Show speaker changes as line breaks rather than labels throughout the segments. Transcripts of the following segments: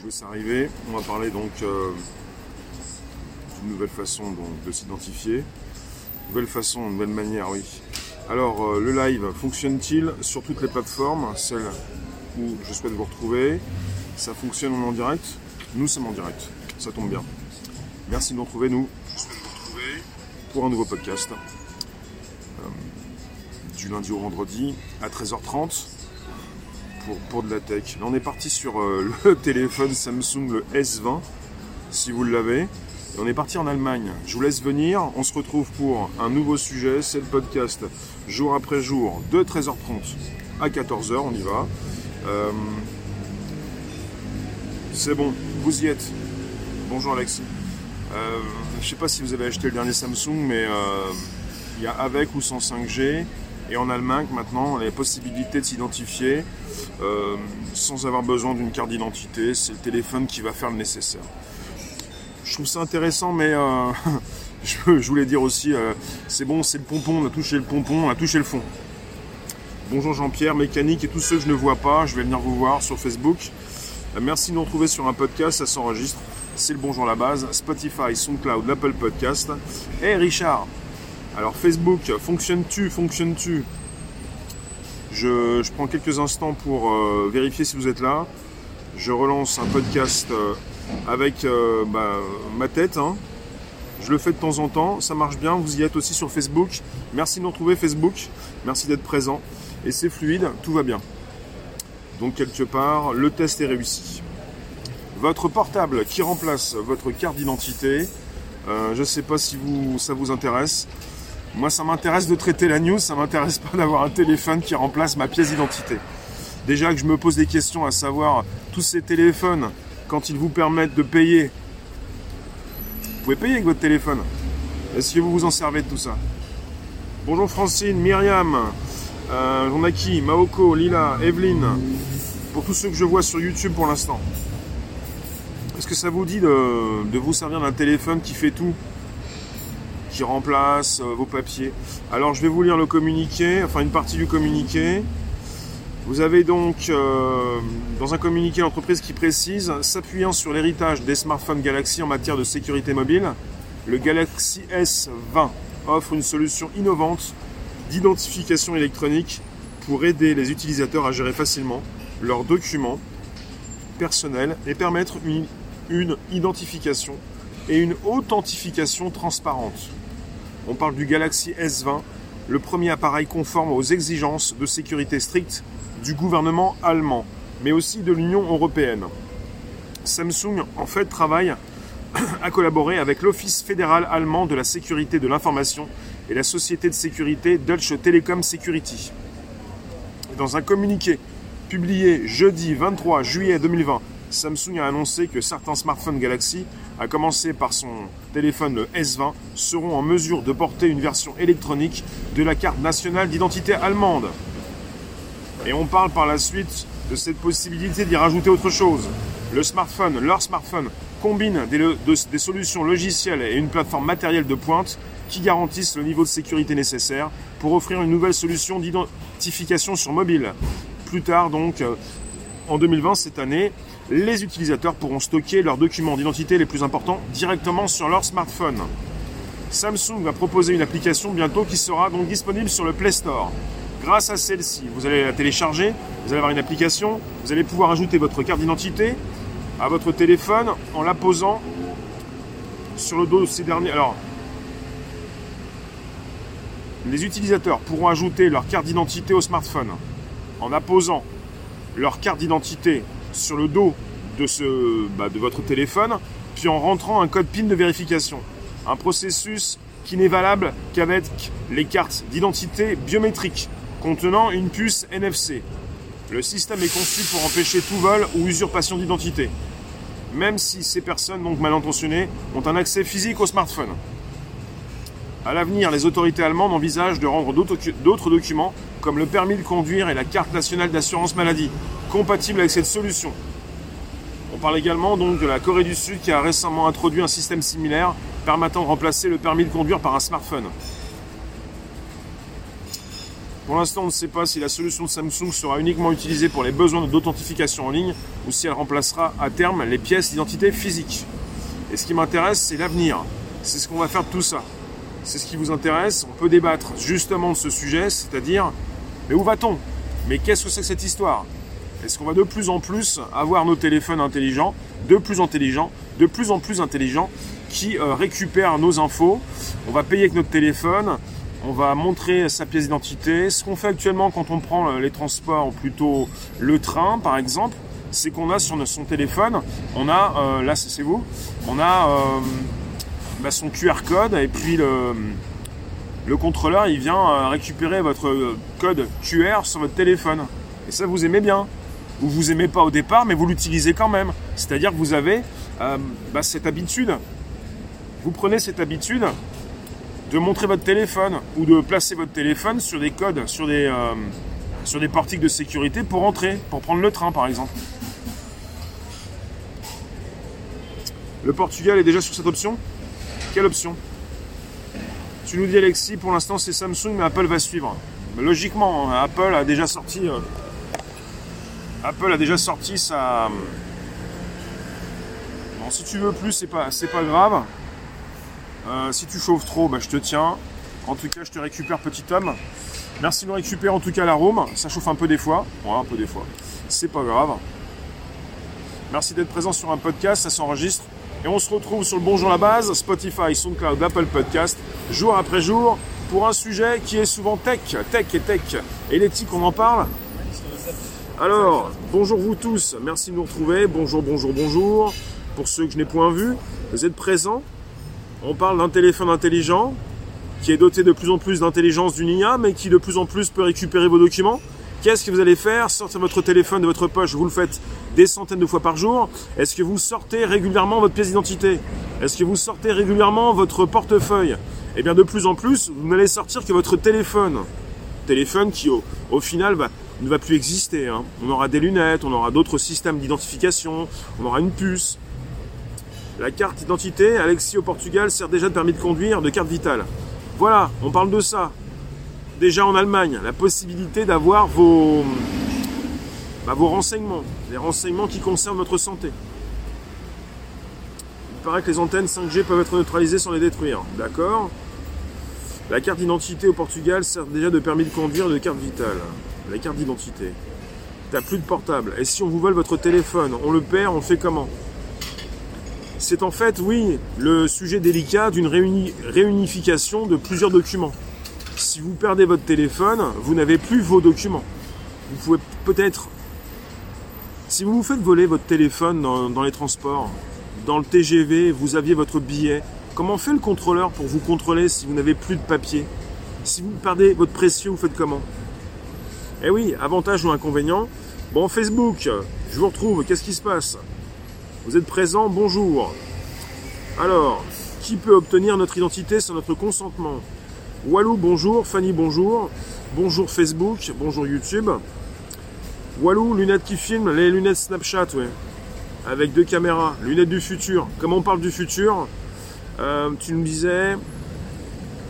je laisse arriver. On va parler donc euh, d'une nouvelle façon donc, de s'identifier. Nouvelle façon, nouvelle manière, oui. Alors, euh, le live fonctionne-t-il sur toutes les plateformes, celles où je souhaite vous retrouver? Ça fonctionne en direct? Nous sommes en direct, ça tombe bien. Merci de nous retrouver, nous. Vous pour un nouveau podcast. Euh, du lundi au vendredi à 13h30 pour, pour de la tech. Là, on est parti sur euh, le téléphone Samsung, le S20, si vous l'avez. On est parti en Allemagne. Je vous laisse venir. On se retrouve pour un nouveau sujet. C'est le podcast jour après jour de 13h30 à 14h. On y va. Euh, c'est bon, vous y êtes. Bonjour Alexis. Euh, je sais pas si vous avez acheté le dernier Samsung, mais euh, il y a avec ou sans 5G. Et en Allemagne, maintenant, on a la possibilité de s'identifier euh, sans avoir besoin d'une carte d'identité. C'est le téléphone qui va faire le nécessaire. Je trouve ça intéressant, mais euh, je, voulais dire aussi, euh, c'est bon, c'est le pompon, on a touché le pompon, on a touché le fond. Bonjour Jean-Pierre, mécanique et tous ceux que je ne vois pas, je vais venir vous voir sur Facebook. Merci de nous retrouver sur un podcast, ça s'enregistre. C'est le Bonjour la base, Spotify, SoundCloud, l'Apple Podcast. Et Richard, alors Facebook, fonctionne-tu, fonctionne-tu je, je, prends quelques instants pour euh, vérifier si vous êtes là. Je relance un podcast euh, avec euh, bah, ma tête. Hein. Je le fais de temps en temps, ça marche bien. Vous y êtes aussi sur Facebook. Merci de nous retrouver Facebook. Merci d'être présent. Et c'est fluide, tout va bien. Donc quelque part, le test est réussi. Votre portable qui remplace votre carte d'identité. je ne sais pas si ça vous intéresse. Moi, ça m'intéresse de traiter la news, ça m'intéresse pas d'avoir un téléphone qui remplace ma pièce d'identité. Déjà que je me pose des questions à savoir, tous ces téléphones, quand ils vous permettent de payer, vous pouvez payer avec votre téléphone. Est-ce que vous vous en servez de tout ça? Bonjour Francine, Myriam, euh, on a qui? Maoko, Lila, Evelyne, pour tous ceux que je vois sur YouTube pour l'instant. Est-ce que ça vous dit de vous servir d'un téléphone qui fait tout? Remplace euh, vos papiers. Alors je vais vous lire le communiqué, enfin une partie du communiqué. Vous avez donc euh, dans un communiqué l'entreprise qui précise, s'appuyant sur l'héritage des smartphones Galaxy en matière de sécurité mobile, le Galaxy S20 offre une solution innovante d'identification électronique pour aider les utilisateurs à gérer facilement leurs documents personnels et permettre une, une identification et une authentification transparente. On parle du Galaxy S20, le premier appareil conforme aux exigences de sécurité strictes du gouvernement allemand, mais aussi de l'Union européenne. Samsung, en fait, travaille à collaborer avec l'Office fédéral allemand de la sécurité de l'information et la société de sécurité Deutsche Telekom Security. Dans un communiqué publié jeudi 23 juillet 2020, Samsung a annoncé que certains smartphones Galaxy à commencer par son téléphone le S20, seront en mesure de porter une version électronique de la carte nationale d'identité allemande. Et on parle par la suite de cette possibilité d'y rajouter autre chose. Le smartphone, leur smartphone, combine des, de, des solutions logicielles et une plateforme matérielle de pointe qui garantissent le niveau de sécurité nécessaire pour offrir une nouvelle solution d'identification sur mobile. Plus tard, donc, en 2020, cette année, les utilisateurs pourront stocker leurs documents d'identité les plus importants directement sur leur smartphone. Samsung va proposer une application bientôt qui sera donc disponible sur le Play Store. Grâce à celle-ci, vous allez la télécharger, vous allez avoir une application, vous allez pouvoir ajouter votre carte d'identité à votre téléphone en la posant sur le dos de ces derniers. Alors, les utilisateurs pourront ajouter leur carte d'identité au smartphone en apposant leur carte d'identité sur le dos bah, de votre téléphone, puis en rentrant un code PIN de vérification. Un processus qui n'est valable qu'avec les cartes d'identité biométriques contenant une puce NFC. Le système est conçu pour empêcher tout vol ou usurpation d'identité, même si ces personnes, donc mal intentionnées, ont un accès physique au smartphone. À l'avenir, les autorités allemandes envisagent de rendre d'autres documents, comme le permis de conduire et la carte nationale d'assurance maladie, compatibles avec cette solution. On parle également donc de la Corée du Sud qui a récemment introduit un système similaire permettant de remplacer le permis de conduire par un smartphone. Pour l'instant, on ne sait pas si la solution de Samsung sera uniquement utilisée pour les besoins d'authentification en ligne ou si elle remplacera à terme les pièces d'identité physiques. Et ce qui m'intéresse, c'est l'avenir. C'est ce qu'on va faire de tout ça. C'est ce qui vous intéresse. On peut débattre justement de ce sujet, c'est-à-dire, mais où va-t-on? Mais qu'est-ce que c'est que cette histoire? Est-ce qu'on va de plus en plus avoir nos téléphones intelligents, de plus intelligents, de plus en plus intelligents, qui euh, récupèrent nos infos On va payer avec notre téléphone, on va montrer sa pièce d'identité. Ce qu'on fait actuellement quand on prend les transports, ou plutôt le train par exemple, c'est qu'on a sur son téléphone, on a, euh, là c'est vous, on a euh, bah, son QR code et puis le, le contrôleur il vient euh, récupérer votre code QR sur votre téléphone. Et ça vous aimez bien. Ou vous aimez pas au départ, mais vous l'utilisez quand même. C'est-à-dire que vous avez bah, cette habitude. Vous prenez cette habitude de montrer votre téléphone ou de placer votre téléphone sur des codes, sur des, sur des portiques de sécurité pour entrer, pour prendre le train par exemple. Le Portugal est déjà sur cette option? Quelle option? Tu nous dis Alexis, pour l'instant c'est Samsung, mais Apple va suivre. logiquement, hein, Apple a déjà sorti. Euh, Apple a déjà sorti sa. Bon, si tu veux plus, c'est pas, pas grave. Euh, si tu chauffes trop, bah, je te tiens. En tout cas, je te récupère petit homme. Merci de me récupérer en tout cas l'arôme. Ça chauffe un peu des fois. Ouais, un peu des fois. C'est pas grave. Merci d'être présent sur un podcast, ça s'enregistre. Et on se retrouve sur le Bonjour la base, Spotify, SoundCloud, Apple Podcast, jour après jour, pour un sujet qui est souvent tech, tech et tech. Et l'éthique, on en parle Alors, bonjour vous tous, merci de nous retrouver. Bonjour, bonjour, bonjour. Pour ceux que je n'ai point vus, vous êtes présents. On parle d'un téléphone intelligent qui est doté de plus en plus d'intelligence d'une IA, mais qui de plus en plus peut récupérer vos documents Qu'est-ce que vous allez faire? Sortir votre téléphone de votre poche, vous le faites des centaines de fois par jour. Est-ce que vous sortez régulièrement votre pièce d'identité? Est-ce que vous sortez régulièrement votre portefeuille? Eh bien de plus en plus, vous n'allez sortir que votre téléphone. Téléphone qui au, final ne va plus exister. Hein. On aura des lunettes, on aura d'autres systèmes d'identification, on aura une puce. La carte d'identité, Alexis au Portugal, sert déjà de permis de conduire, de carte vitale. Voilà, on parle de ça déjà en Allemagne, la possibilité d'avoir vos, bah, vos renseignements, les renseignements qui concernent votre santé. Il paraît que les antennes 5G peuvent être neutralisées sans les détruire. D'accord La carte d'identité au Portugal sert déjà de permis de conduire de carte vitale. La carte d'identité. T'as plus de portable. Et si on vous vole votre téléphone, on le perd, on fait comment? C'est en fait, oui, le sujet délicat d'une réunification de plusieurs documents si vous perdez votre téléphone, vous n'avez plus vos documents. Vous pouvez peut-être... Si vous vous faites voler votre téléphone dans, les transports, dans le TGV, vous aviez votre billet, comment fait le contrôleur pour vous contrôler si vous n'avez plus de papier? Si vous perdez votre précieux, vous faites comment? Eh oui, avantage ou inconvénient. Bon, Facebook, je vous retrouve, qu'est-ce qui se passe Vous êtes présent, bonjour. Alors, qui peut obtenir notre identité sans notre consentement Walou, bonjour. Fanny, bonjour. Bonjour Facebook. Bonjour YouTube. Walou, lunettes qui filment, les lunettes Snapchat, ouais. Avec deux caméras. Lunettes du futur. Comme on parle du futur, euh, tu nous disais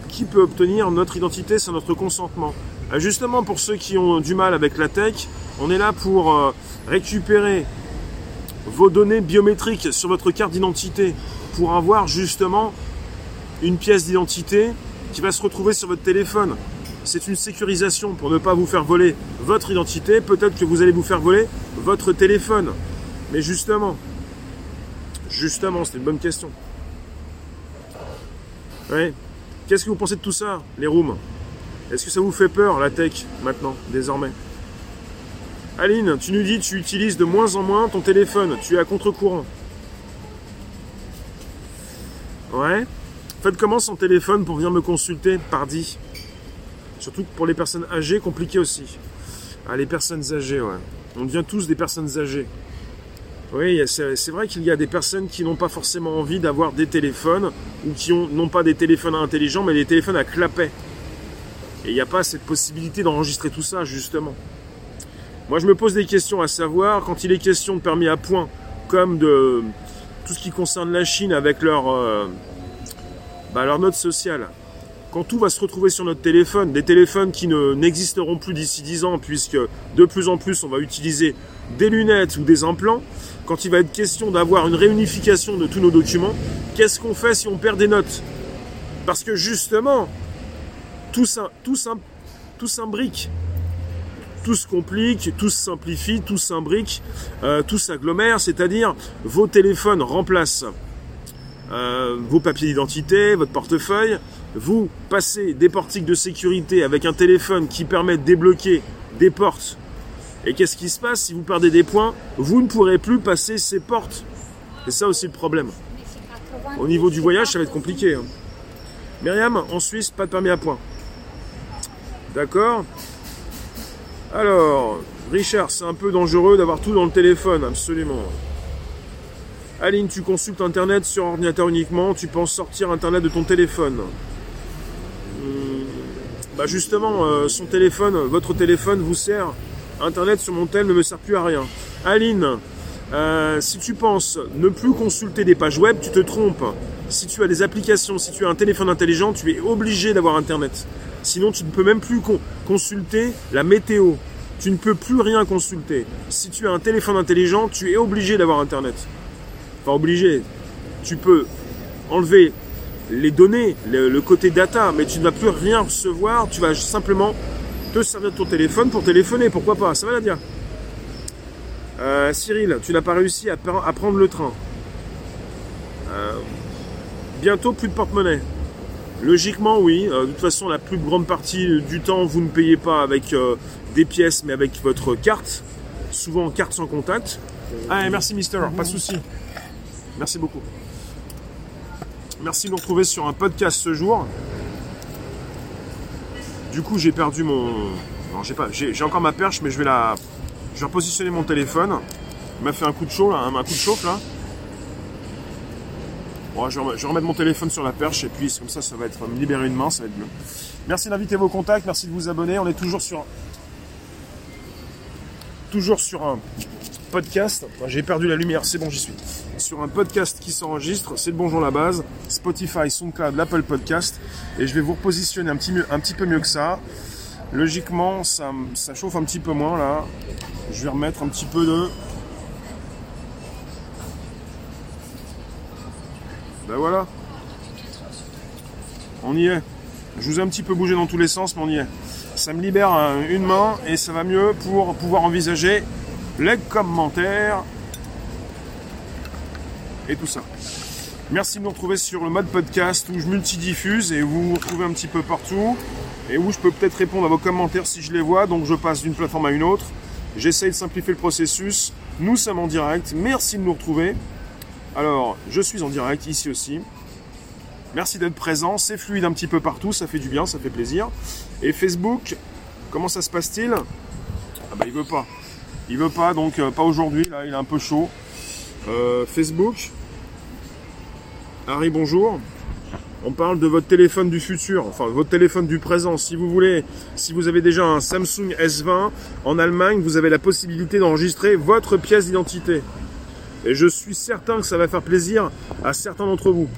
qui peut obtenir notre identité sans notre consentement. Euh, justement, pour ceux qui ont du mal avec la tech, on est là pour euh, récupérer vos données biométriques sur votre carte d'identité pour avoir justement une pièce d'identité qui va se retrouver sur votre téléphone. C'est une sécurisation pour ne pas vous faire voler votre identité. Peut-être que vous allez vous faire voler votre téléphone. Mais justement, justement, c'est une bonne question. Ouais. Qu'est-ce que vous pensez de tout ça, les rooms? Est-ce que ça vous fait peur, la tech, maintenant, désormais? Aline, tu nous dis tu utilises de moins en moins ton téléphone, tu es à contre-courant. Ouais Faites comment son téléphone pour venir me consulter, pardi? Surtout pour les personnes âgées, compliqué aussi. Ah, les personnes âgées, ouais. On devient tous des personnes âgées. Oui, c'est vrai qu'il y a des personnes qui n'ont pas forcément envie d'avoir des téléphones, ou qui ont non pas des téléphones intelligents, mais des téléphones à clapet. Et il n'y a pas cette possibilité d'enregistrer tout ça, justement. Moi, je me pose des questions à savoir, quand il est question de permis à point, comme de tout ce qui concerne la Chine avec leur... Euh, bah, note sociale. quand tout va se retrouver sur notre téléphone, des téléphones qui ne, n'existeront plus d'ici 10 ans, puisque de plus en plus on va utiliser des lunettes ou des implants, quand il va être question d'avoir une réunification de tous nos documents, qu'est-ce qu'on fait si on perd des notes? Parce que justement, tout, tout, tout s'imbrique, tout se complique, tout se simplifie, tout s'imbrique, euh, tout s'agglomère, c'est-à-dire vos téléphones remplacent euh, vos papiers d'identité, votre portefeuille, vous passez des portiques de sécurité avec un téléphone qui permet de débloquer des portes. Et qu'est-ce qui se passe si vous perdez des points? Vous ne pourrez plus passer ces portes. C'est ça aussi le problème. Au niveau du voyage, ça va être compliqué. Hein. Myriam, en Suisse, pas de permis à points. D'accord Alors, Richard, c'est un peu dangereux d'avoir tout dans le téléphone, absolument. Aline, tu consultes Internet sur ordinateur uniquement, tu penses sortir Internet de ton téléphone. Hmm, bah justement, euh, son téléphone, votre téléphone vous sert. Internet sur mon tel ne me sert plus à rien. Aline, euh, si tu penses ne plus consulter des pages web, tu te trompes. Si tu as des applications, si tu as un téléphone intelligent, tu es obligé d'avoir Internet. Sinon, tu ne peux même plus consulter la météo. Tu ne peux plus rien consulter. Si tu as un téléphone intelligent, tu es obligé d'avoir Internet. Enfin, obligé. Tu peux enlever les données, le, côté data, mais tu ne vas plus rien recevoir. Tu vas simplement te servir de ton téléphone pour téléphoner. Pourquoi pas? Ça va la dire. Euh, Cyril, tu n'as pas réussi à, prendre le train. Euh, bientôt plus de porte-monnaie. Logiquement, oui. Euh, de toute façon, la plus grande partie du temps, vous ne payez pas avec des pièces, mais avec votre carte. Souvent, carte sans contact. Ah, merci, Mister. Pas de souci. Merci beaucoup. Merci de nous retrouver sur un podcast ce jour. Du coup, j'ai perdu mon. Non, j'ai pas. J'ai encore ma perche, mais je vais la. Je vais repositionner mon téléphone. Il m'a fait un coup de chaud là, un coup de chauffe là. Bon, je, vais remettre mon téléphone sur la perche et puis comme ça, ça va être me libérer une main, ça va être mieux. Merci d'inviter vos contacts, merci de vous abonner. On est toujours sur toujours sur un podcast. J'ai perdu la lumière, c'est bon, j'y suis. Sur un podcast qui s'enregistre, c'est le Bonjour la base, Spotify, SoundCloud, l'Apple Podcast. Et je vais vous repositionner un petit, un petit peu mieux que ça. Logiquement, ça, ça chauffe un petit peu moins là. Je vais remettre un petit peu de Ben voilà. On y est. Je vous ai un petit peu bougé dans tous les sens, mais on y est. Ça me libère une main et ça va mieux pour pouvoir envisager les commentaires et tout ça. Merci de nous retrouver sur le mode podcast où je multidiffuse et vous vous retrouvez un petit peu partout et où je peux peut-être répondre à vos commentaires si je les vois. Donc je passe d'une plateforme à une autre. J'essaye de simplifier le processus. Nous sommes en direct. Merci de nous retrouver. Alors, je suis en direct ici aussi. Merci d'être présent. C'est fluide un petit peu partout. Ça fait du bien, ça fait plaisir. Et Facebook, comment ça se passe-t-il? Ah bah il veut pas. Il veut pas, donc euh, pas aujourd'hui. Là, il est un peu chaud. Euh, Facebook. Harry, bonjour. On parle de votre téléphone du futur, enfin votre téléphone du présent. Si vous voulez, si vous avez déjà un Samsung S20 en Allemagne, vous avez la possibilité d'enregistrer votre pièce d'identité. Et je suis certain que ça va faire plaisir à certains d'entre vous.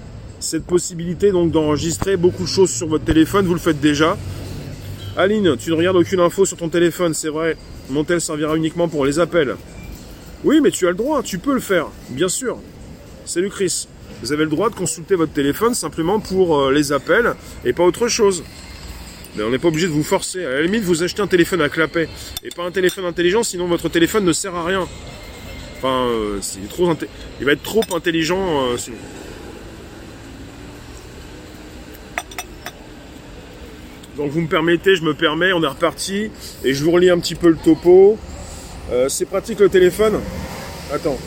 Cette possibilité donc d'enregistrer beaucoup de choses sur votre téléphone, vous le faites déjà. Aline, tu ne regardes aucune info sur ton téléphone, c'est vrai. Mon tel servira uniquement pour les appels. Oui, mais tu as le droit, tu peux le faire, bien sûr. Salut Chris. Vous avez le droit de consulter votre téléphone simplement pour euh, les appels et pas autre chose. Mais on n'est pas obligé de vous forcer. À la limite, vous achetez un téléphone à clapet et pas un téléphone intelligent, sinon votre téléphone ne sert à rien. Enfin, euh, il va être trop intelligent. Euh, Donc vous me permettez, je me permets, on est reparti. Et je vous relis un petit peu le topo. Euh, c'est pratique le téléphone? Attends.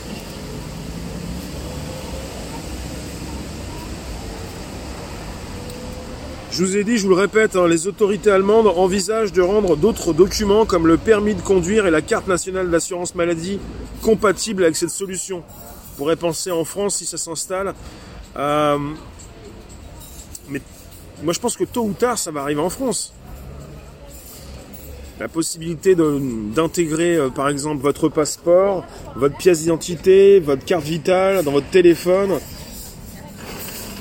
Je vous ai dit, je vous le répète, hein, les autorités allemandes envisagent de rendre d'autres documents comme le permis de conduire et la carte nationale d'assurance maladie compatibles avec cette solution. On pourrait penser en France si ça s'installe. Euh, mais moi je pense que tôt ou tard ça va arriver en France. La possibilité d'intégrer euh, par exemple votre passeport, votre pièce d'identité, votre carte vitale dans votre téléphone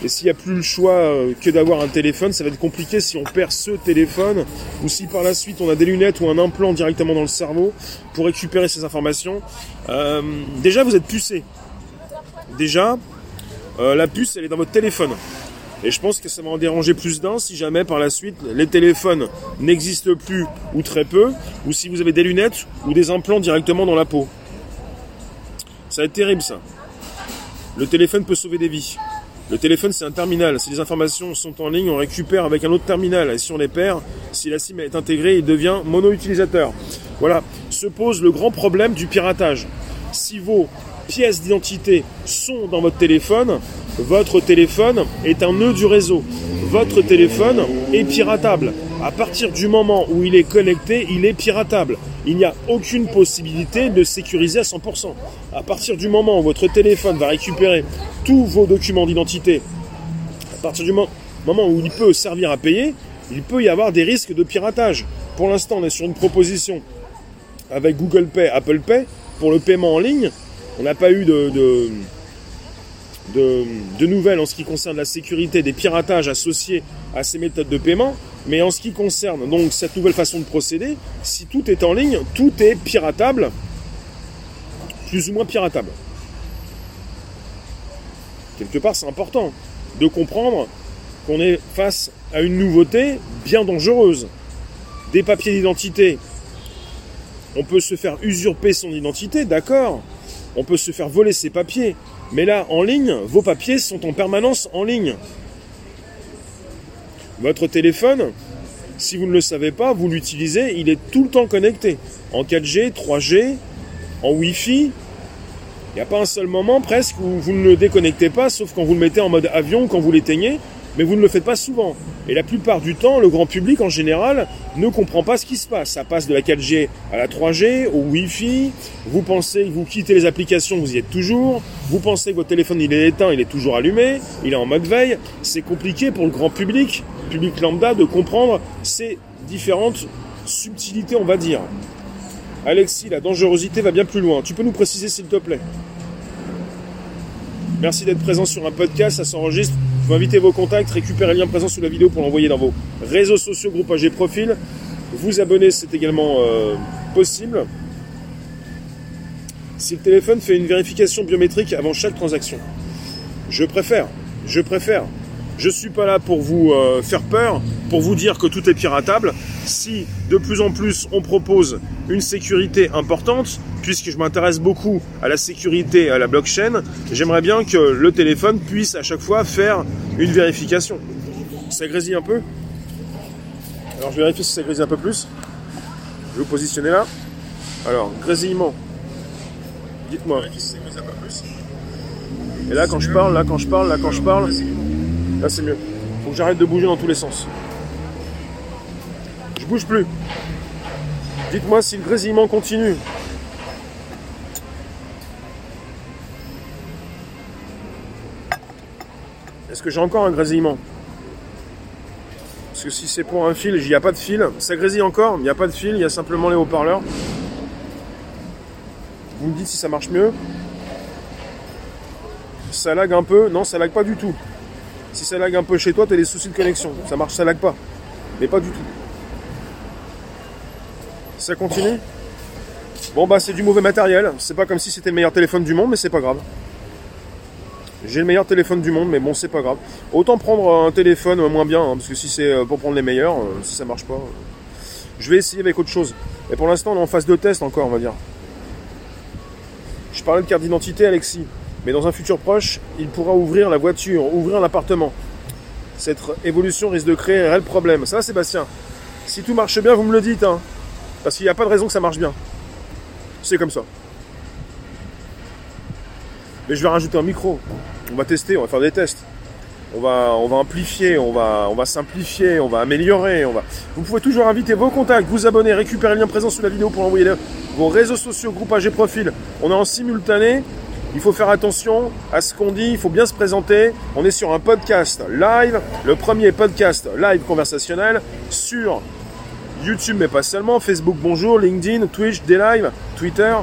Et s'il n'y a plus le choix euh, que d'avoir un téléphone, ça va être compliqué si on perd ce téléphone ou si par la suite on a des lunettes ou un implant directement dans le cerveau pour récupérer ces informations. Euh, déjà, vous êtes pucé. Déjà, euh, la puce, elle est dans votre téléphone. Et je pense que ça va en déranger plus d'un si jamais par la suite les téléphones n'existent plus ou très peu, ou si vous avez des lunettes ou des implants directement dans la peau. Ça va être terrible ça. Le téléphone peut sauver des vies. Le téléphone c'est un terminal. Si les informations sont en ligne, on récupère avec un autre terminal. Et si on les perd, si la SIM est intégrée, il devient mono-utilisateur. Voilà. Se pose le grand problème du piratage. Si vos pièces d'identité sont dans votre téléphone, votre téléphone est un nœud du réseau. Votre téléphone est piratable. À partir du moment où il est connecté, il est piratable. Il n'y a aucune possibilité de sécuriser à 100%. À partir du moment où votre téléphone va récupérer tous vos documents d'identité, à partir du moment où il peut servir à payer, il peut y avoir des risques de piratage. Pour l'instant, on est sur une proposition avec Google Pay, Apple Pay, pour le paiement en ligne. On n'a pas eu de, de, nouvelles en ce qui concerne la sécurité des piratages associés à ces méthodes de paiement. Mais en ce qui concerne donc cette nouvelle façon de procéder, si tout est en ligne, tout est piratable, plus ou moins piratable. Quelque part, c'est important de comprendre qu'on est face à une nouveauté bien dangereuse. Des papiers d'identité. On peut se faire usurper son identité, d'accord. On peut se faire voler ses papiers. Mais là, en ligne, vos papiers sont en permanence en ligne. Votre téléphone, si vous ne le savez pas, vous l'utilisez, il est tout le temps connecté. En 4G, 3G, en Wi-Fi. Il n'y a pas un seul moment presque où vous ne le déconnectez pas, sauf quand vous le mettez en mode avion quand vous l'éteignez mais vous ne le faites pas souvent. Et la plupart du temps, le grand public en général ne comprend pas ce qui se passe. Ça passe de la 4G à la 3G, au Wi-Fi. Vous pensez, vous quittez les applications, vous y êtes toujours. Vous pensez que votre téléphone il est éteint, il est toujours allumé, il est en mode veille. C'est compliqué pour le grand public, public lambda, de comprendre ces différentes subtilités, on va dire. Alexis, la dangerosité va bien plus loin. Tu peux nous préciser s'il te plaît? Merci d'être présent sur un podcast, ça s'enregistre. Vous invitez vos contacts, récupérez le lien présent sous la vidéo pour l'envoyer dans vos réseaux sociaux, groupe AG Profil. Vous abonner, c'est également euh, possible. Si le téléphone fait une vérification biométrique avant chaque transaction, je préfère, je préfère. Je ne suis pas là pour vous euh, faire peur, pour vous dire que tout est piratable. Si de plus en plus on propose une sécurité importante, puisque je m'intéresse beaucoup à la sécurité et à la blockchain, j'aimerais bien que le téléphone puisse à chaque fois faire une vérification. Ça grésille un peu Alors je vérifie si ça grésille un peu plus. Je vais vous positionner là. Alors, grésillement. Dites-moi. Et là quand je parle, là quand je parle, là quand je parle, là c'est mieux. Faut que j'arrête de bouger dans tous les sens. Je bouge plus. Dites-moi si le grésillement continue. J'ai encore un grésillement Parce que si c'est pour un fil, il n'y a pas de fil. Ça grésille encore, il n'y a pas de fil, il y a simplement les haut-parleurs. Vous me dites si ça marche mieux. Ça lag un peu. Non, ça lag pas du tout. Si ça lag un peu chez toi, tu as des soucis de connexion. Ça marche, ça lag pas. Mais pas du tout. Ça continue Bon bah c'est du mauvais matériel. C'est pas comme si c'était le meilleur téléphone du monde, mais c'est pas grave. J'ai le meilleur téléphone du monde, mais bon c'est pas grave. Autant prendre un téléphone moins bien, hein, parce que si c'est euh, pour prendre les meilleurs, euh, si ça marche pas, euh, je vais essayer avec autre chose. Et pour l'instant on est en phase de test encore, on va dire. Je parlais de carte d'identité, Alexis, mais dans un futur proche, il pourra ouvrir la voiture, ouvrir l'appartement. Cette évolution risque de créer un réel problème. Ça, Sébastien? Si tout marche bien, vous me le dites. Hein. Parce qu'il n'y a pas de raison que ça marche bien. C'est comme ça. Mais je vais rajouter un micro. On va tester, on va faire des tests. On va, amplifier, on va, simplifier, on va améliorer. On va... Vous pouvez toujours inviter vos contacts, vous abonner, récupérer le lien présent sous la vidéo pour envoyer vos réseaux sociaux, groupe AG Profil. On est en simultané. Il faut faire attention à ce qu'on dit, il faut bien se présenter. On est sur un podcast live, le premier podcast live conversationnel sur YouTube, mais pas seulement, Facebook Bonjour, LinkedIn, Twitch, live, Twitter.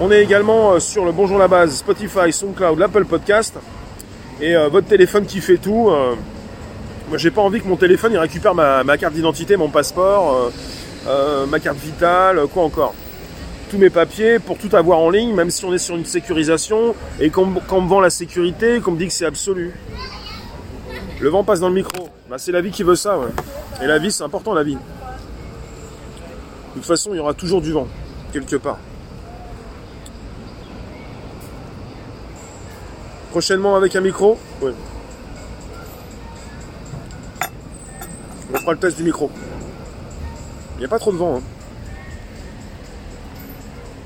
On est également euh, sur le Bonjour la base, Spotify, SoundCloud, l'Apple Podcast. Et votre téléphone qui fait tout. moi, j'ai pas envie que mon téléphone il récupère ma, carte d'identité, mon passeport, ma carte vitale, quoi encore tous mes papiers pour tout avoir en ligne, même si on est sur une sécurisation et qu'on me vend la sécurité, qu'on me dit que c'est absolu. Le vent passe dans le micro. Bah, c'est la vie qui veut ça. Et la vie, c'est important, la vie. De toute façon, il y aura toujours du vent, quelque part. Prochainement avec un micro. On fera le test du micro. Il n'y a pas trop de vent. Hein.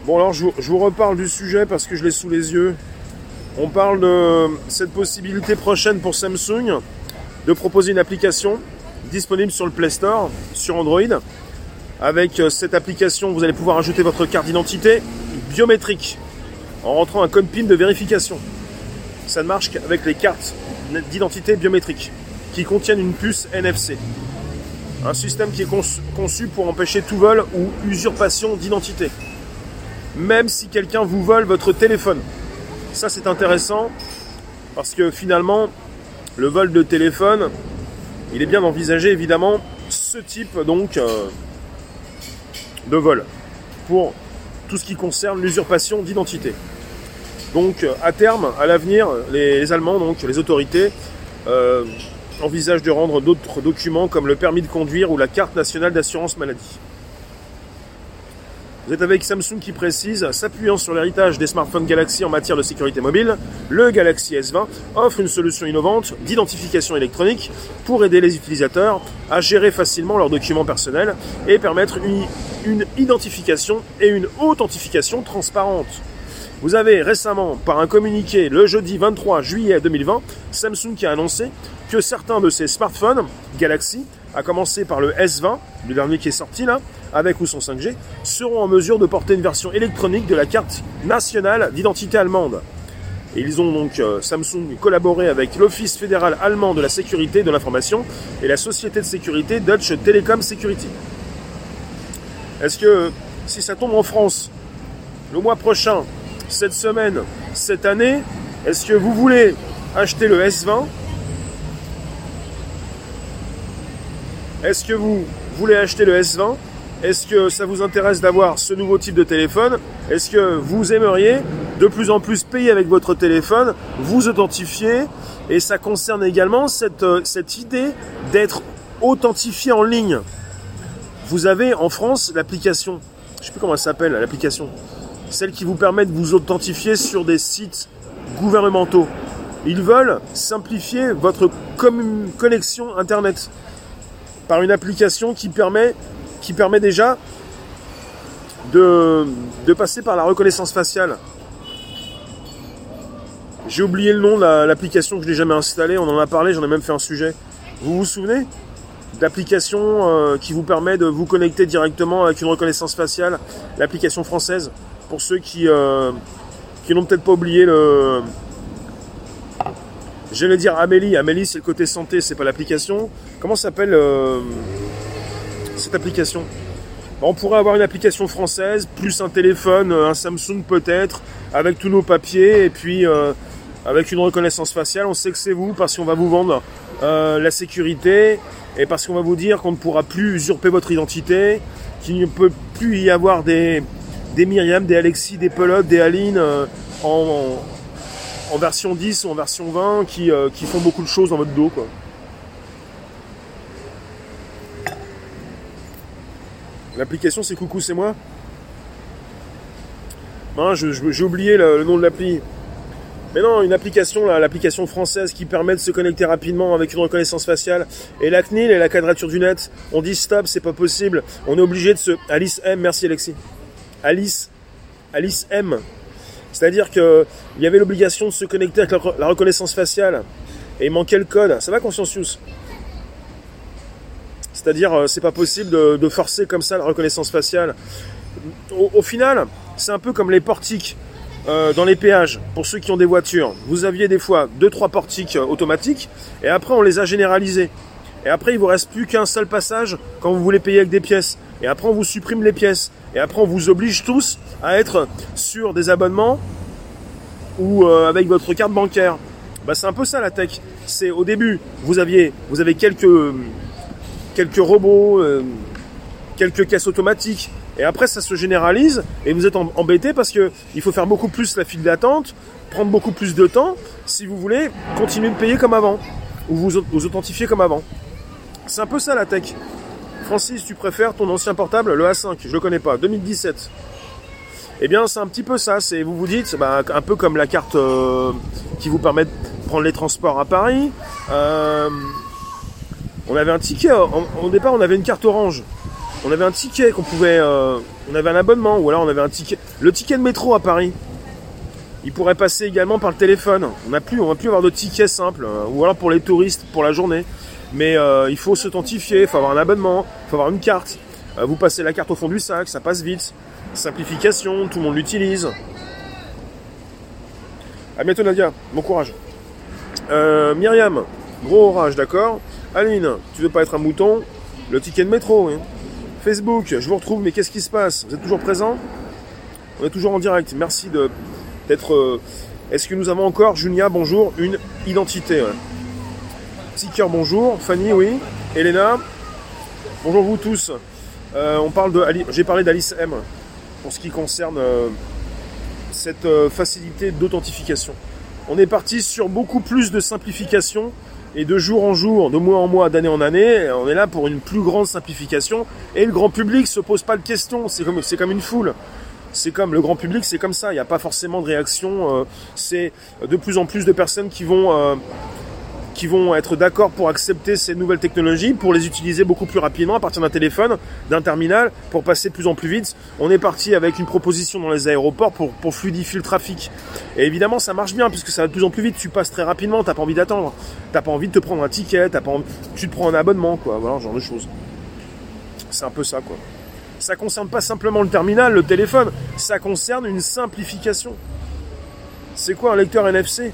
Bon alors je vous, reparle du sujet parce que je l'ai sous les yeux. On parle de cette possibilité prochaine pour Samsung de proposer une application disponible sur le Play Store, sur Android. Avec euh, cette application, vous allez pouvoir ajouter votre carte d'identité biométrique en rentrant un code PIN de vérification. Ça ne marche qu'avec les cartes d'identité biométrique qui contiennent une puce NFC. Un système qui est conçu pour empêcher tout vol ou usurpation d'identité même si quelqu'un vous vole votre téléphone. Ça c'est intéressant parce que finalement, le vol de téléphone, il est bien d'envisager évidemment ce type donc euh, de vol pour tout ce qui concerne l'usurpation d'identité. Donc à terme, à l'avenir, les, Allemands, donc les autorités, euh, envisagent de rendre d'autres documents comme le permis de conduire ou la carte nationale d'assurance maladie. Vous êtes avec Samsung qui précise, s'appuyant sur l'héritage des smartphones Galaxy en matière de sécurité mobile, le Galaxy S20 offre une solution innovante d'identification électronique pour aider les utilisateurs à gérer facilement leurs documents personnels et permettre une, identification et une authentification transparente. Vous avez récemment, par un communiqué le jeudi 23 juillet 2020, Samsung qui a annoncé que certains de ses smartphones Galaxy, à commencer par le S20, le dernier qui est sorti là, avec ou sans 5G, seront en mesure de porter une version électronique de la carte nationale d'identité allemande. Et ils ont donc, euh, Samsung, collaboré avec l'Office fédéral allemand de la sécurité de l'information et la société de sécurité Deutsche Telekom Security. Est-ce que si ça tombe en France le mois prochain, cette semaine, cette année, est-ce que vous voulez acheter le S20 Est-ce que vous voulez acheter le S20 est-ce que ça vous intéresse d'avoir ce nouveau type de téléphone? Est-ce que vous aimeriez de plus en plus payer avec votre téléphone, vous authentifier? Et ça concerne également cette, euh, cette idée d'être authentifié en ligne. Vous avez en France l'application, je ne sais plus comment elle s'appelle, l'application, celle qui vous permet de vous authentifier sur des sites gouvernementaux. Ils veulent simplifier votre connexion Internet par une application qui permet déjà de, passer par la reconnaissance faciale. J'ai oublié le nom de l'application que je n'ai jamais installée, on en a parlé, j'en ai même fait un sujet. Vous vous souvenez d'application euh, qui vous permet de vous connecter directement avec une reconnaissance faciale, l'application française, pour ceux qui, euh, qui n'ont peut-être pas oublié le... J'allais dire Amélie, Amélie c'est le côté santé, c'est pas l'application. Comment s'appelle euh, cette application? On pourrait avoir une application française, plus un téléphone, euh, un Samsung peut-être, avec tous nos papiers, et puis avec une reconnaissance faciale. On sait que c'est vous parce qu'on va vous vendre la sécurité, et parce qu'on va vous dire qu'on ne pourra plus usurper votre identité, qu'il ne peut plus y avoir des, des Myriam, des Alexis, des Pelote, des Aline en, en, version 10 ou en version 20 qui, qui font beaucoup de choses dans votre dos. L'application c'est Coucou c'est moi? Non, j'ai oublié le, nom de l'appli. Mais non, une application, l'application française qui permet de se connecter rapidement avec une reconnaissance faciale. Et la CNIL et la quadrature du net, on dit stop, c'est pas possible. On est obligé de se... Alice M, merci Alexis. Alice, Alice M. C'est-à-dire qu'il y avait l'obligation de se connecter avec la, reconnaissance faciale. Et il manquait le code. Ça va, Consciencius c'est-à-dire, euh, c'est pas possible de, forcer comme ça la reconnaissance faciale. Au, final, c'est un peu comme les portiques euh, dans les péages. Pour ceux qui ont des voitures, vous aviez des fois deux trois portiques euh, automatiques, et après on les a généralisés. Et après, il vous reste plus qu'un seul passage quand vous voulez payer avec des pièces. Et après, on vous supprime les pièces. Et après, on vous oblige tous à être sur des abonnements ou avec votre carte bancaire. Bah, c'est un peu ça la tech. C'est au début, vous aviez, vous avez quelques, quelques robots, euh, quelques caisses automatiques, et après ça se généralise et vous êtes embêté parce que il faut faire beaucoup plus la file d'attente, prendre beaucoup plus de temps si vous voulez continuer de payer comme avant ou vous vous authentifier comme avant. C'est un peu ça la tech. Francis, tu préfères ton ancien portable, le A5, je le connais pas, 2017. Eh bien, c'est un petit peu ça. C'est vous vous dites, bah, un peu comme la carte euh, qui vous permet de prendre les transports à Paris. Euh, on avait un ticket. Au départ, on avait une carte orange. On avait un ticket qu'on pouvait. Euh, on avait un abonnement ou alors on avait un ticket. Le ticket de métro à Paris. Il pourrait passer également par le téléphone. On n'a plus, on va plus avoir de tickets simples. ou alors pour les touristes pour la journée. Mais il faut s'authentifier. Il faut avoir un abonnement. Il faut avoir une carte. vous passez la carte au fond du sac. Ça passe vite. Simplification, tout le monde l'utilise. A bientôt Nadia, bon courage. Euh, Myriam, gros orage, d'accord. Aline, tu veux pas être un mouton? Le ticket de métro, oui. Facebook, je vous retrouve, mais qu'est-ce qui se passe? Vous êtes toujours présent? On est toujours en direct. Merci d'être. Euh, est-ce que nous avons encore, Junia, bonjour, une identité bonjour. Fanny, oui. Elena, bonjour vous tous. Euh, on parle de. J'ai parlé d'Alice M pour ce qui concerne euh, cette euh, facilité d'authentification. On est parti sur beaucoup plus de simplification et de jour en jour, de mois en mois, d'année en année, on est là pour une plus grande simplification et le grand public se pose pas de questions, c'est comme, c'est comme une foule. C'est comme le grand public, c'est comme ça, il n'y a pas forcément de réaction. C'est de plus en plus de personnes qui vont qui vont être d'accord pour accepter ces nouvelles technologies, pour les utiliser beaucoup plus rapidement à partir d'un téléphone, d'un terminal, pour passer de plus en plus vite. On est parti avec une proposition dans les aéroports pour, fluidifier le trafic. Et évidemment, ça marche bien puisque ça va de plus en plus vite. Tu passes très rapidement, t'as pas envie d'attendre, t'as pas envie de te prendre un ticket, t'as pas tu te prends un abonnement, quoi. Voilà, ce genre de choses. C'est un peu ça, quoi. Ça concerne pas simplement le terminal, le téléphone, ça concerne une simplification. C'est quoi un lecteur NFC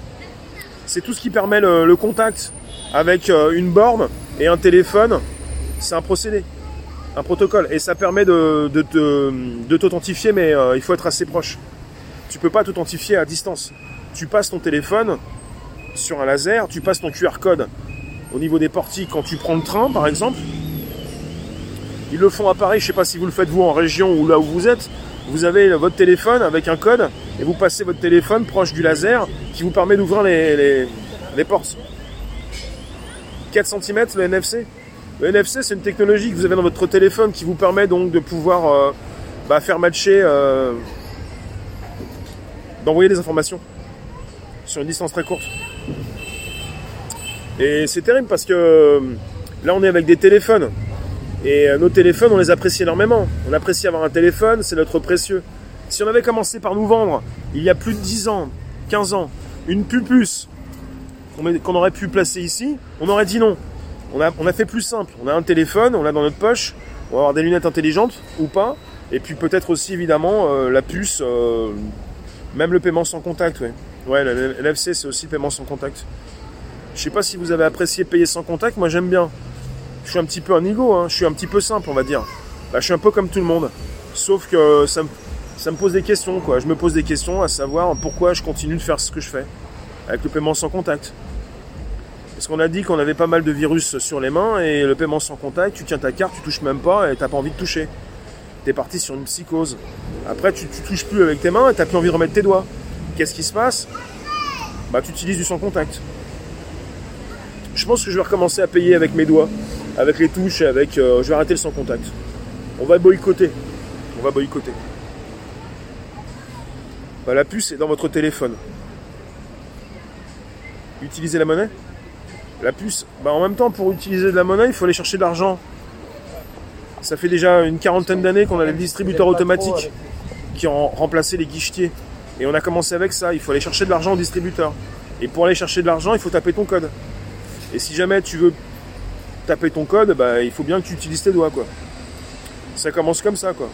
c'est tout ce qui permet le, contact avec euh, une borne et un téléphone. C'est un procédé, un protocole. Et ça permet de, de, t'authentifier, mais euh, il faut être assez proche. Tu peux pas t'authentifier à distance. Tu passes ton téléphone sur un laser, tu passes ton QR code au niveau des portiques quand tu prends le train, par exemple. Ils le font à Paris, je sais pas si vous le faites vous en région ou là où vous êtes. Vous avez votre téléphone avec un code et vous passez votre téléphone proche du laser qui vous permet d'ouvrir les, portes. 4 cm le NFC. Le NFC, c'est une technologie que vous avez dans votre téléphone qui vous permet donc de pouvoir euh, bah, faire matcher, euh, d'envoyer des informations sur une distance très courte. Et c'est terrible parce que là, on est avec des téléphones. Et euh, nos téléphones, on les apprécie énormément. On apprécie avoir un téléphone, c'est notre précieux. Si on avait commencé par nous vendre, il y a plus de 10 ans, 15 ans, une pupuce qu'on aurait pu placer ici, on aurait dit non. On a, fait plus simple. On a un téléphone, on l'a dans notre poche, on va avoir des lunettes intelligentes ou pas. Et puis peut-être aussi évidemment euh, la puce, euh, même le paiement sans contact. Ouais, ouais l'FC c'est aussi paiement sans contact. Je sais pas si vous avez apprécié payer sans contact, moi j'aime bien. Je suis un petit peu un ego, hein. je suis un petit peu simple on va dire. Bah, je suis un peu comme tout le monde. Sauf que ça me ça me pose des questions, quoi. Je me pose des questions à savoir pourquoi je continue de faire ce que je fais avec le paiement sans contact. Parce qu'on a dit qu'on avait pas mal de virus sur les mains et le paiement sans contact, tu tiens ta carte, tu touches même pas et t'as pas envie de toucher. T'es parti sur une psychose. Après, tu, touches plus avec tes mains et t'as plus envie de remettre tes doigts. Qu'est-ce qui se passe? Bah, tu utilises du sans contact. Je pense que je vais recommencer à payer avec mes doigts, avec les touches avec. Euh, je vais arrêter le sans contact. On va boycotter. On va boycotter. Bah, la puce est dans votre téléphone. Utiliser la monnaie? La puce, bah, en même temps, pour utiliser de la monnaie, il faut aller chercher de l'argent. Ça fait déjà une quarantaine d'années qu'on a les distributeurs automatiques qui ont remplacé les guichetiers. Et on a commencé avec ça. Il faut aller chercher de l'argent au distributeur. Et pour aller chercher de l'argent, il faut taper ton code. Et si jamais tu veux taper ton code, bah, il faut bien que tu utilises tes doigts. Quoi. Ça commence comme ça. quoi.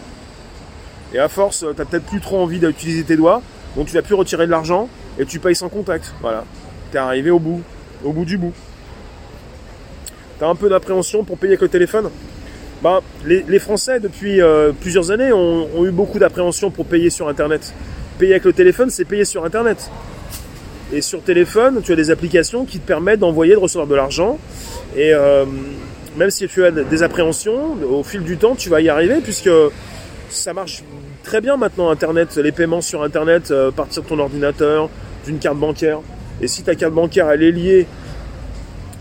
Et à force, tu n'as peut-être plus trop envie d'utiliser tes doigts, donc tu vas plus retirer de l'argent et tu payes sans contact. Voilà. Tu es arrivé au bout, au bout du bout. Tu as un peu d'appréhension pour payer avec le téléphone? Ben, les, Français, depuis euh, plusieurs années, ont, eu beaucoup d'appréhension pour payer sur Internet. Payer avec le téléphone, c'est payer sur Internet.
Et sur téléphone, tu as des applications qui te permettent d'envoyer, de recevoir de l'argent. Et euh, même si tu as des appréhensions, au fil du temps, tu vas y arriver puisque ça marche très bien maintenant Internet, les paiements sur Internet, euh, partir de ton ordinateur, d'une carte bancaire. Et si ta carte bancaire elle est liée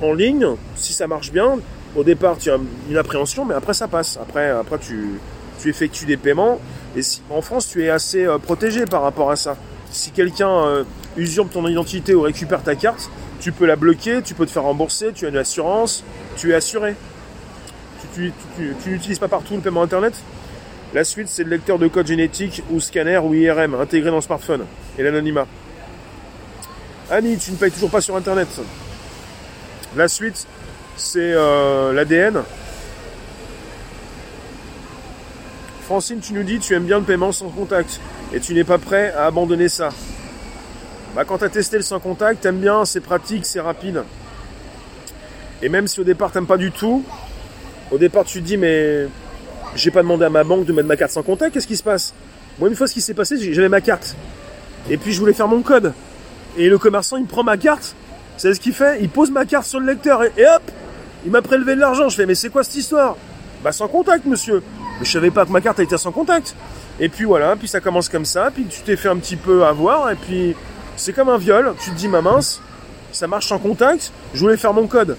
en ligne, si ça marche bien, au départ tu as une appréhension, mais après ça passe. Après, après tu, tu effectues des paiements. Et en France, tu es assez euh, protégé par rapport à ça. Si quelqu'un euh, usurpe ton identité ou récupère ta carte, tu peux la bloquer, tu peux te faire rembourser, tu as une assurance, tu es assuré. Tu n'utilises pas partout le paiement Internet? La suite, c'est le lecteur de code génétique ou scanner ou IRM intégré dans le smartphone et l'anonymat. Annie, tu ne payes toujours pas sur Internet. La suite, c'est euh, l'ADN. Francine, tu nous dis tu aimes bien le paiement sans contact et tu n'es pas prêt à abandonner ça. Bah, quand tu as testé le sans contact, t'aimes bien, c'est pratique, c'est rapide. Et même si au départ t'aimes pas du tout, au départ tu te dis mais j'ai pas demandé à ma banque de mettre ma carte sans contact, qu'est-ce qui se passe? Moi une fois ce qui s'est passé, j'avais ma carte. Et puis je voulais faire mon code. Et le commerçant il prend ma carte, c'est ce qu'il fait, il pose ma carte sur le lecteur et, hop, il m'a prélevé de l'argent. Je fais mais c'est quoi cette histoire? Bah sans contact monsieur. Mais je savais pas que ma carte était sans contact. Et puis voilà, puis ça commence comme ça, puis tu t'es fait un petit peu avoir, et puis c'est comme un viol, tu te dis ma mince, ça marche sans contact, je voulais faire mon code.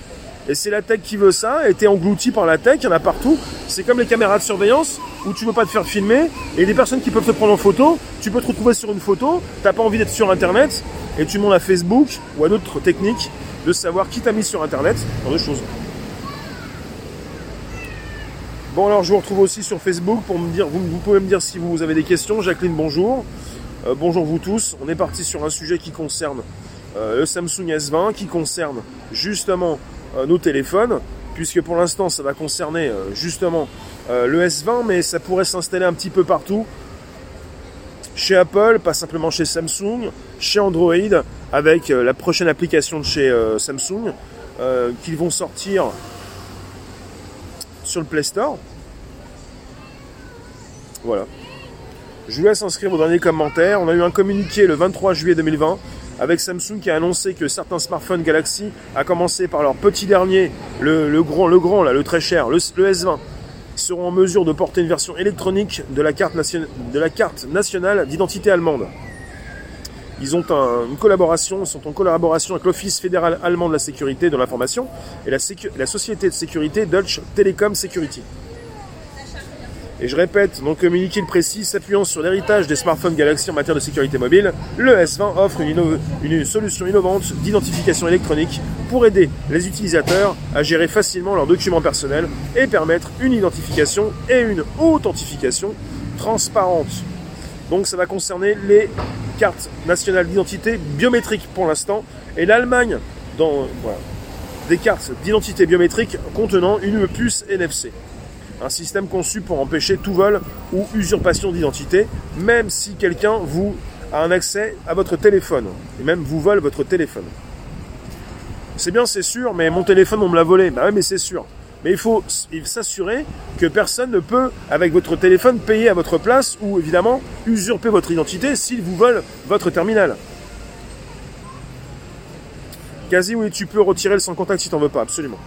Et c'est la tech qui veut ça, et t'es englouti par la tech, il y en a partout. C'est comme les caméras de surveillance, où tu veux pas te faire filmer, et des personnes qui peuvent te prendre en photo, tu peux te retrouver sur une photo, t'as pas envie d'être sur internet, et tu demandes à Facebook ou à d'autres techniques de savoir qui t'a mis sur internet, dans deux choses. Bon alors je vous retrouve aussi sur Facebook pour me dire, vous, pouvez me dire si vous avez des questions. Jacqueline, bonjour. Euh, bonjour vous tous. On est parti sur un sujet qui concerne euh, le Samsung S20, qui concerne justement nos téléphones, puisque pour l'instant ça va concerner justement le S20, mais ça pourrait s'installer un petit peu partout. Chez Apple, pas simplement chez Samsung, chez Android, avec la prochaine application de chez Samsung, qu'ils vont sortir sur le Play Store. Voilà. Je vous laisse inscrire au dernier commentaire. On a eu un communiqué le 23 juillet 2020 avec Samsung qui a annoncé que certains smartphones Galaxy, à commencer par leur petit dernier, le, grand, le grand là, le très cher, le, S20, seront en mesure de porter une version électronique de la carte, nationale d'identité allemande. Ils ont une collaboration, sont en collaboration avec l'Office fédéral allemand de la sécurité de l'information et la, société de sécurité Deutsche Telekom Security. Et je répète, donc communiqué le précis, s'appuyant sur l'héritage des smartphones Galaxy en matière de sécurité mobile, le S20 offre une, solution innovante d'identification électronique pour aider les utilisateurs à gérer facilement leurs documents personnels et permettre une identification et une authentification transparente. Donc ça va concerner les cartes nationales d'identité biométrique pour l'instant. Et l'Allemagne, dans des cartes d'identité biométrique contenant une puce NFC. Un système conçu pour empêcher tout vol ou usurpation d'identité, même si quelqu'un vous a un accès à votre téléphone, et même vous vole votre téléphone. C'est bien, c'est sûr, mais mon téléphone, on me l'a volé. Bah oui, mais c'est sûr. Mais il faut s'assurer que personne ne peut, avec votre téléphone, payer à votre place ou évidemment usurper votre identité s'il vous vole votre terminal. Quasi oui, tu peux retirer le sans contact si t'en veux pas, absolument.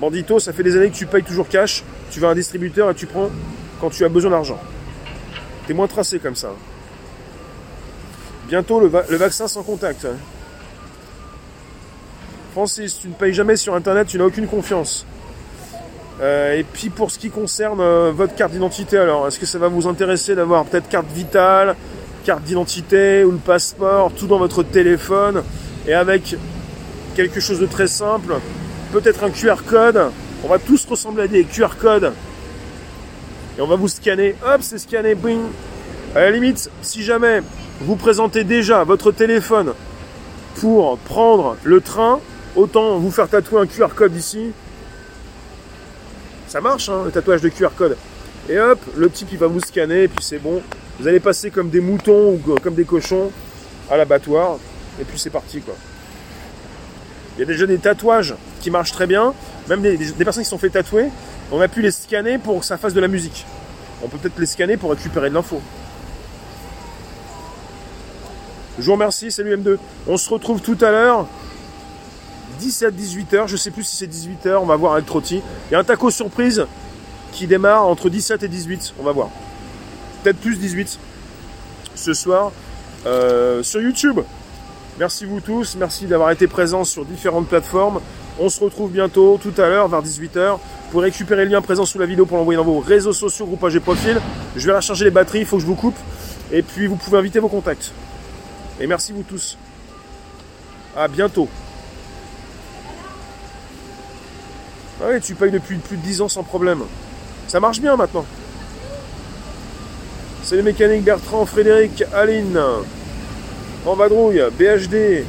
Bandito, ça fait des années que tu payes toujours cash, tu vas à un distributeur et tu prends quand tu as besoin d'argent. T'es moins tracé comme ça. Bientôt le, vaccin sans contact. Hein. Francis, tu ne payes jamais sur Internet, tu n'as aucune confiance. Euh, et puis pour ce qui concerne euh, votre carte d'identité, alors est-ce que ça va vous intéresser d'avoir peut-être carte vitale, carte d'identité ou le passeport, tout dans votre téléphone et avec quelque chose de très simple, peut-être un QR code. On va tous ressembler à des QR codes. Et on va vous scanner. Hop, c'est scanné. Bing. À la limite, si jamais vous présentez déjà votre téléphone pour prendre le train, Autant vous faire tatouer un QR code ici. Ça marche, hein, le tatouage de QR code. Et hop, le type il va vous scanner, et puis c'est bon. Vous allez passer comme des moutons ou comme des cochons à l'abattoir, et puis c'est parti quoi. Il y a déjà des tatouages qui marchent très bien, même des, personnes qui sont fait tatouer, on a pu les scanner pour que ça fasse de la musique. On peut peut-être les scanner pour récupérer de l'info. Je vous remercie, salut M2. On se retrouve tout à l'heure. 17-18h, je sais plus si c'est 18h, on va voir avec Trotti. Il y a un taco surprise qui démarre entre 17 et 18, on va voir. Peut-être plus 18 ce soir euh, sur YouTube. Merci vous tous, merci d'avoir été présents sur différentes plateformes. On se retrouve bientôt, tout à l'heure, vers 18h. Pour récupérer le lien présent sous la vidéo pour l'envoyer dans vos réseaux sociaux, groupage et profil. Je vais recharger les batteries, il faut que je vous coupe. Et puis vous pouvez inviter vos contacts. Et merci vous tous. À bientôt. Ah oui, tu payes depuis plus de 10 ans sans problème. Ça marche bien maintenant. C'est les mécaniques Bertrand, Frédéric, Aline, en vadrouille, BHD,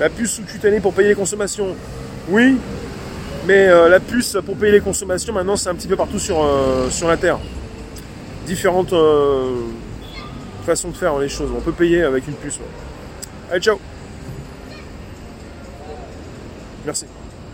la puce sous-cutanée pour payer les consommations. Oui, mais euh, la puce pour payer les consommations, maintenant, c'est un petit peu partout sur, euh, la Terre. Différentes euh, façons de faire les choses. On peut payer avec une puce. Allez, ciao Merci.